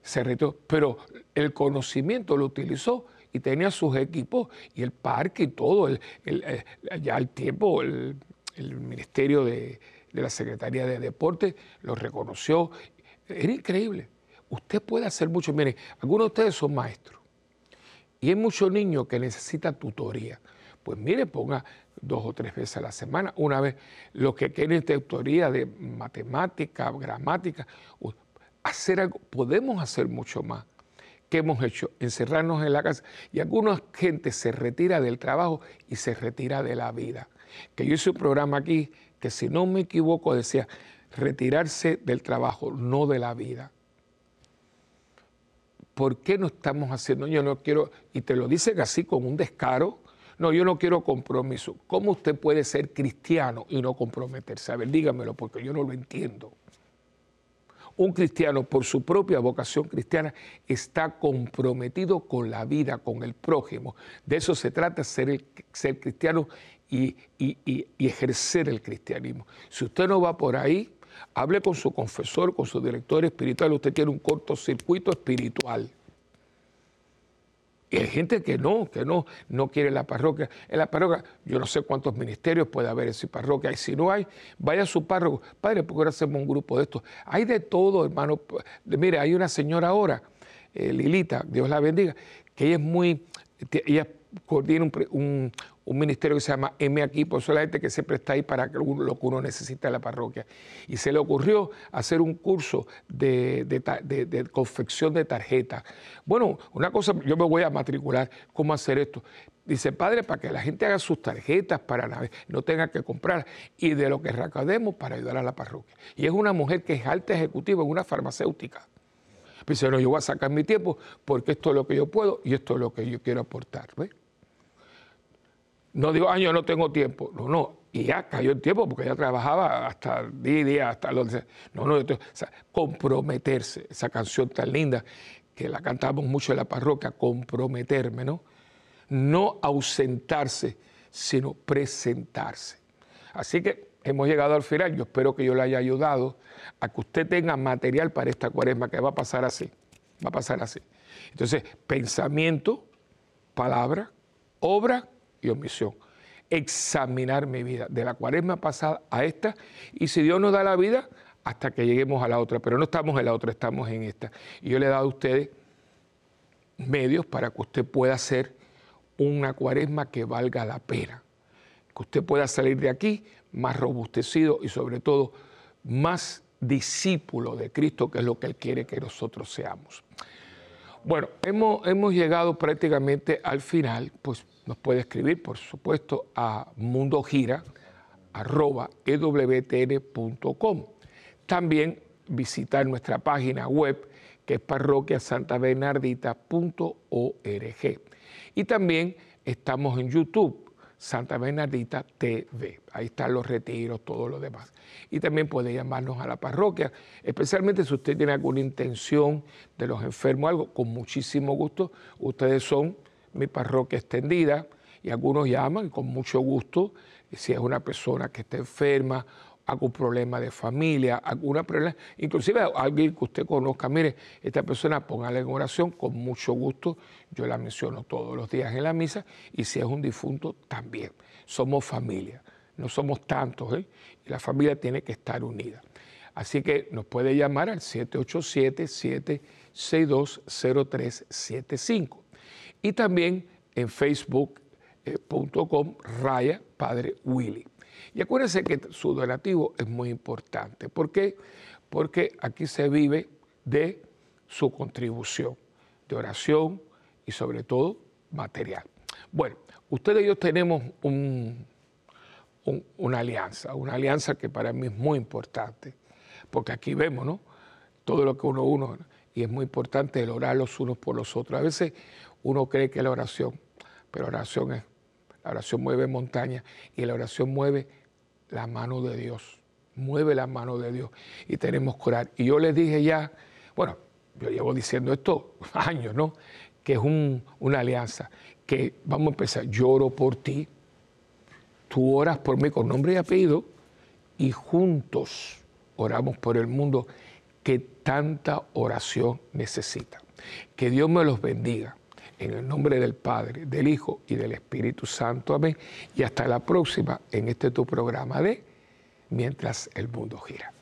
se retiró, pero el conocimiento lo utilizó y tenía sus equipos y el parque y todo, el, eh, ya al tiempo el Ministerio de, de la Secretaría de Deportes, lo reconoció. Era increíble. Usted puede hacer mucho. Miren, algunos de ustedes son maestros y hay muchos niños que necesitan tutoría. Pues mire, ponga dos o tres veces a la semana, una vez los que quieren tutoría de matemática, gramática, hacer algo, podemos hacer mucho más. ¿Qué hemos hecho? Encerrarnos en la casa. Y alguna gente se retira del trabajo y se retira de la vida. Que yo hice un programa aquí si no me equivoco decía retirarse del trabajo, no de la vida. ¿Por qué no estamos haciendo? Yo no quiero, y te lo dicen así con un descaro, no, yo no quiero compromiso. ¿Cómo usted puede ser cristiano y no comprometerse? A ver, dígamelo, porque yo no lo entiendo. Un cristiano, por su propia vocación cristiana, está comprometido con la vida, con el prójimo. De eso se trata ser, el, cristiano y, ejercer el cristianismo. Si usted no va por ahí, Hable con su confesor, con su director espiritual. Usted tiene un cortocircuito espiritual. Y hay gente que no, que no, no quiere la parroquia. En la parroquia, yo no sé cuántos ministerios puede haber en su parroquia. Y si no hay, vaya a su párroco. Padre, ¿por qué no hacemos un grupo de estos? Hay de todo, hermano. Mire, hay una señora ahora, eh, Lilita, Dios la bendiga, que ella es muy, ella coordina un ministerio que se llama M aquí, por la gente que siempre está ahí para lo que uno necesita en la parroquia. Y se le ocurrió hacer un curso de, confección de tarjetas. Bueno, una cosa, yo me voy a matricular, ¿cómo hacer esto? Dice, padre, para que la gente haga sus tarjetas, para no tenga que comprar, y de lo que recaudemos para ayudar a la parroquia. Y es una mujer que es alta ejecutiva en una farmacéutica. Dice, no, yo voy a sacar mi tiempo porque esto es lo que yo puedo y esto es lo que yo quiero aportar. ¿ves? No digo, año no tengo tiempo. No, no. Y ya cayó el tiempo porque ella trabajaba hasta día y día, hasta los... No, no, comprometerse. Esa canción tan linda que la cantamos mucho en la parroquia, comprometerme, ¿no? No ausentarse, sino presentarse. Así que hemos llegado al final. Yo espero que yo le haya ayudado a que usted tenga material para esta cuaresma, que va a pasar así. Va a pasar así. Entonces, pensamiento, palabra, obra y omisión. Examinar mi vida, de la cuaresma pasada a esta, y si Dios nos da la vida, hasta que lleguemos a la otra, pero no estamos en la otra, estamos en esta. Y yo le he dado a ustedes medios para que usted pueda hacer una cuaresma que valga la pena, que usted pueda salir de aquí más robustecido y sobre todo más discípulo de Cristo, que es lo que Él quiere que nosotros seamos. Bueno, hemos, hemos llegado prácticamente al final, pues nos puede escribir, por supuesto, a mundogira.ewtn.com. También visitar nuestra página web que es parroquiasantabernardita.org. Y también estamos en YouTube, Santa Bernardita TV. Ahí están los retiros, todo lo demás. Y también puede llamarnos a la parroquia, especialmente si usted tiene alguna intención de los enfermos, algo, con muchísimo gusto. Ustedes son mi parroquia extendida y algunos llaman con mucho gusto si es una persona que está enferma, algún problema de familia, alguna problema, inclusive alguien que usted conozca, mire, esta persona póngale en oración, con mucho gusto, yo la menciono todos los días en la misa, y si es un difunto, también. Somos familia, no somos tantos, ¿eh? la familia tiene que estar unida. Así que nos puede llamar al 787-762-0375. Y también en facebook.com raya Padre Willy. Y acuérdense que su donativo es muy importante. ¿Por qué? Porque aquí se vive de su contribución, de oración y sobre todo material. Bueno, ustedes y yo tenemos una alianza, una alianza que para mí es muy importante, porque aquí vemos, ¿no? Todo lo que uno uno, y es muy importante el orar los unos por los otros. A veces uno cree que la oración, pero oración es, la oración mueve montañas y la oración mueve la mano de Dios, mueve la mano de Dios y tenemos que orar. Y yo les dije ya, bueno, yo llevo diciendo esto [laughs] años, ¿no? Que es una alianza, que vamos a empezar, yo oro por ti, tú oras por mí con nombre y apellido y juntos oramos por el mundo que tanta oración necesita. Que Dios me los bendiga. En el nombre del Padre, del Hijo y del Espíritu Santo. Amén. Y hasta la próxima en este tu programa de Mientras el mundo gira.